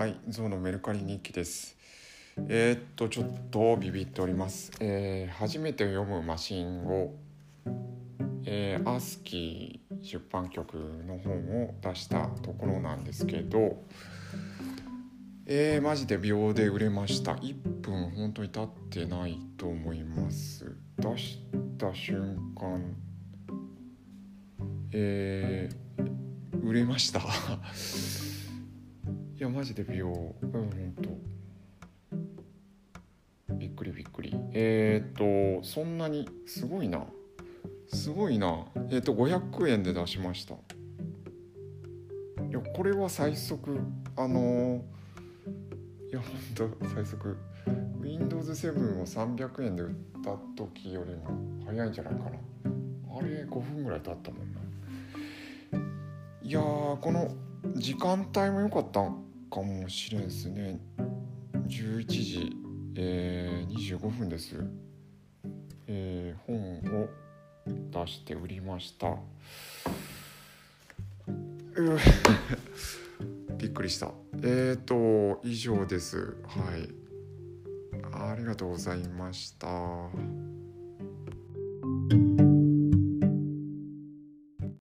はい、ゾウのメルカリ日記です。えーっと、ちょっとビビっております。えー初めて読むマシンを、えーアースキー出版局の本を出したところなんですけど、えーマジで秒で売れました。1分本当に経ってないと思います。出した瞬間、えー売れました。いやマジで秒うん。ほんと。びっくりびっくり。えー、っとそんなにすごいな。すごいな。えー、っと500円で出しました。いやこれは最速。あのーいやほんと最速。Windows7 を300円で売った時よりも早いんじゃないかな。あれ5分ぐらい経ったもんな。いやーこの時間帯も良かったかもしれんですね。11時、えー、25分です、えー本を出して売りました。びっくりした。えーと以上です。はい。ありがとうございました。